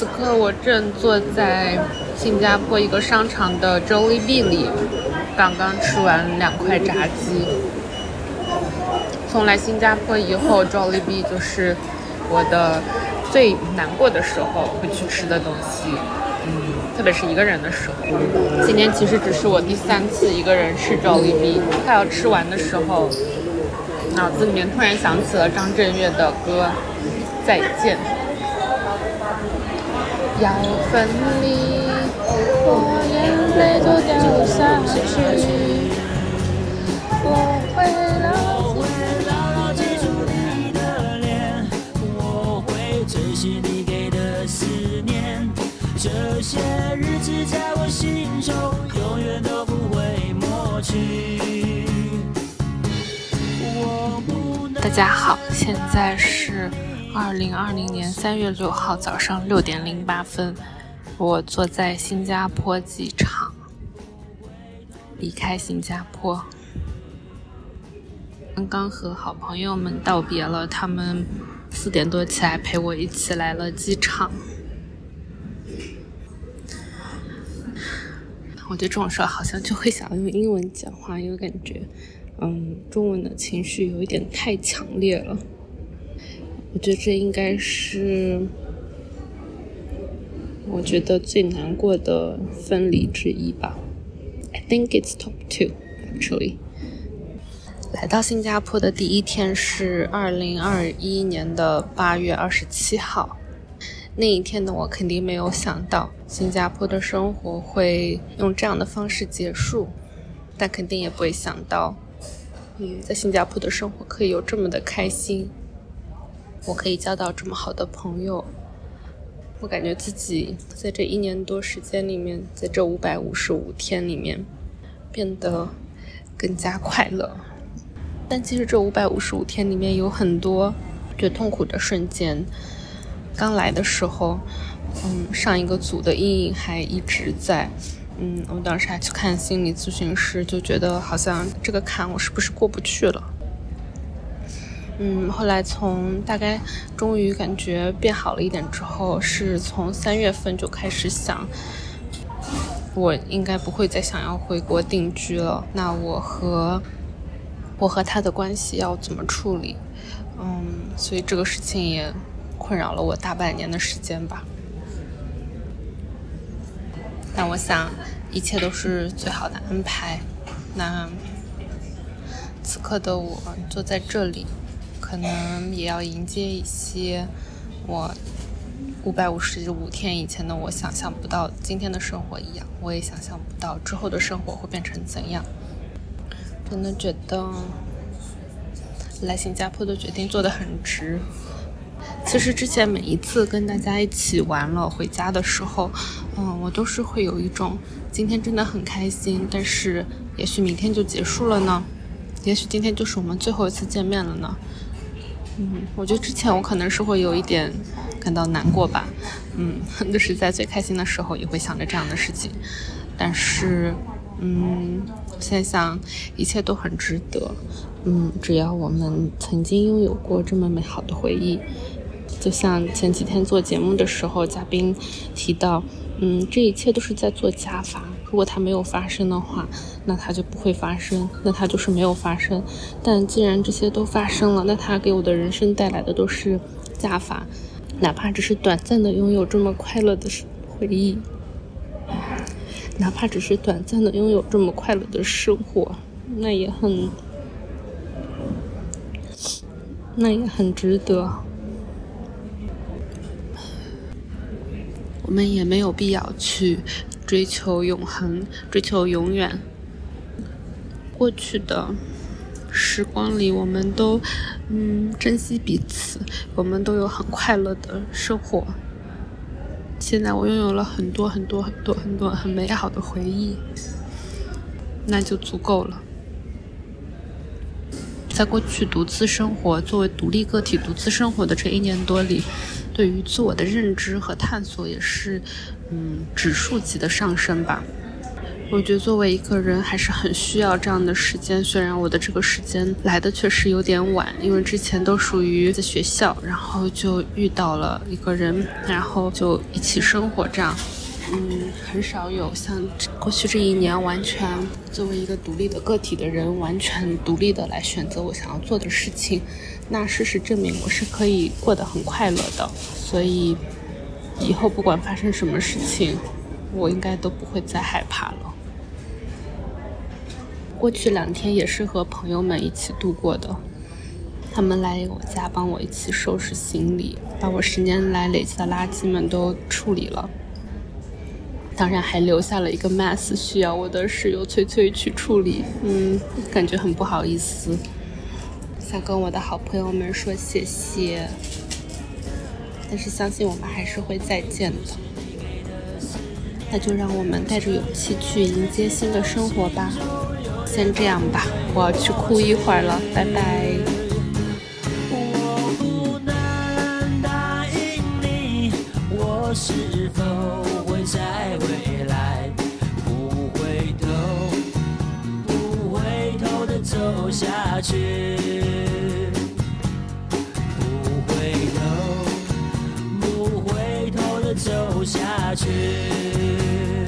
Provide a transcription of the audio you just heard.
此刻我正坐在新加坡一个商场的 Jollibee 里，刚刚吃完两块炸鸡。从来新加坡以后，Jollibee 就是我的最难过的时候会去吃的东西。特别是一个人的时候。今天其实只是我第三次一个人吃 Jollibee，快要吃完的时候，脑子里面突然想起了张震岳的歌《再见》。要分离，我眼泪都掉下去。这些日子在我心中永远都不会抹去。大家好，现在是。二零二零年三月六号早上六点零八分，我坐在新加坡机场，离开新加坡。刚刚和好朋友们道别了，他们四点多起来陪我一起来了机场。我觉得这种事好像就会想用英文讲话，因为感觉，嗯，中文的情绪有一点太强烈了。我觉得这应该是我觉得最难过的分离之一吧。I think it's top two actually。来到新加坡的第一天是二零二一年的八月二十七号，那一天的我肯定没有想到新加坡的生活会用这样的方式结束，但肯定也不会想到，嗯，在新加坡的生活可以有这么的开心。我可以交到这么好的朋友，我感觉自己在这一年多时间里面，在这五百五十五天里面，变得更加快乐。但其实这五百五十五天里面有很多最痛苦的瞬间。刚来的时候，嗯，上一个组的阴影还一直在，嗯，我当时还去看心理咨询师，就觉得好像这个坎我是不是过不去了。嗯，后来从大概终于感觉变好了一点之后，是从三月份就开始想，我应该不会再想要回国定居了。那我和我和他的关系要怎么处理？嗯，所以这个事情也困扰了我大半年的时间吧。但我想一切都是最好的安排。那此刻的我坐在这里。可能也要迎接一些我五百五十五天以前的我想象不到今天的生活一样，我也想象不到之后的生活会变成怎样。真的觉得来新加坡的决定做得很值。其实之前每一次跟大家一起玩了回家的时候，嗯，我都是会有一种今天真的很开心，但是也许明天就结束了呢，也许今天就是我们最后一次见面了呢。嗯，我觉得之前我可能是会有一点感到难过吧，嗯，就是在最开心的时候也会想着这样的事情，但是，嗯，现在想一切都很值得，嗯，只要我们曾经拥有过这么美好的回忆，就像前几天做节目的时候，嘉宾提到，嗯，这一切都是在做加法。如果它没有发生的话，那它就不会发生，那它就是没有发生。但既然这些都发生了，那它给我的人生带来的都是加法，哪怕只是短暂的拥有这么快乐的回忆，哪怕只是短暂的拥有这么快乐的生活，那也很，那也很值得。我们也没有必要去。追求永恒，追求永远。过去的时光里，我们都嗯珍惜彼此，我们都有很快乐的生活。现在我拥有了很多很多很多很多很美好的回忆，那就足够了。在过去独自生活，作为独立个体独自生活的这一年多里。对于自我的认知和探索也是，嗯，指数级的上升吧。我觉得作为一个人还是很需要这样的时间，虽然我的这个时间来的确实有点晚，因为之前都属于在学校，然后就遇到了一个人，然后就一起生活这样。嗯，很少有像过去这一年完全作为一个独立的个体的人，完全独立的来选择我想要做的事情。那事实证明，我是可以过得很快乐的。所以以后不管发生什么事情，我应该都不会再害怕了。过去两天也是和朋友们一起度过的，他们来我家帮我一起收拾行李，把我十年来累积的垃圾们都处理了。当然还留下了一个 mess 需要我的室友翠翠去处理，嗯，感觉很不好意思，想跟我的好朋友们说谢谢，但是相信我们还是会再见的。那就让我们带着勇气去迎接新的生活吧。先这样吧，我要去哭一会儿了，拜拜。我是否会再回来？不回头，不回头的走下去。不回头，不回头的走下去。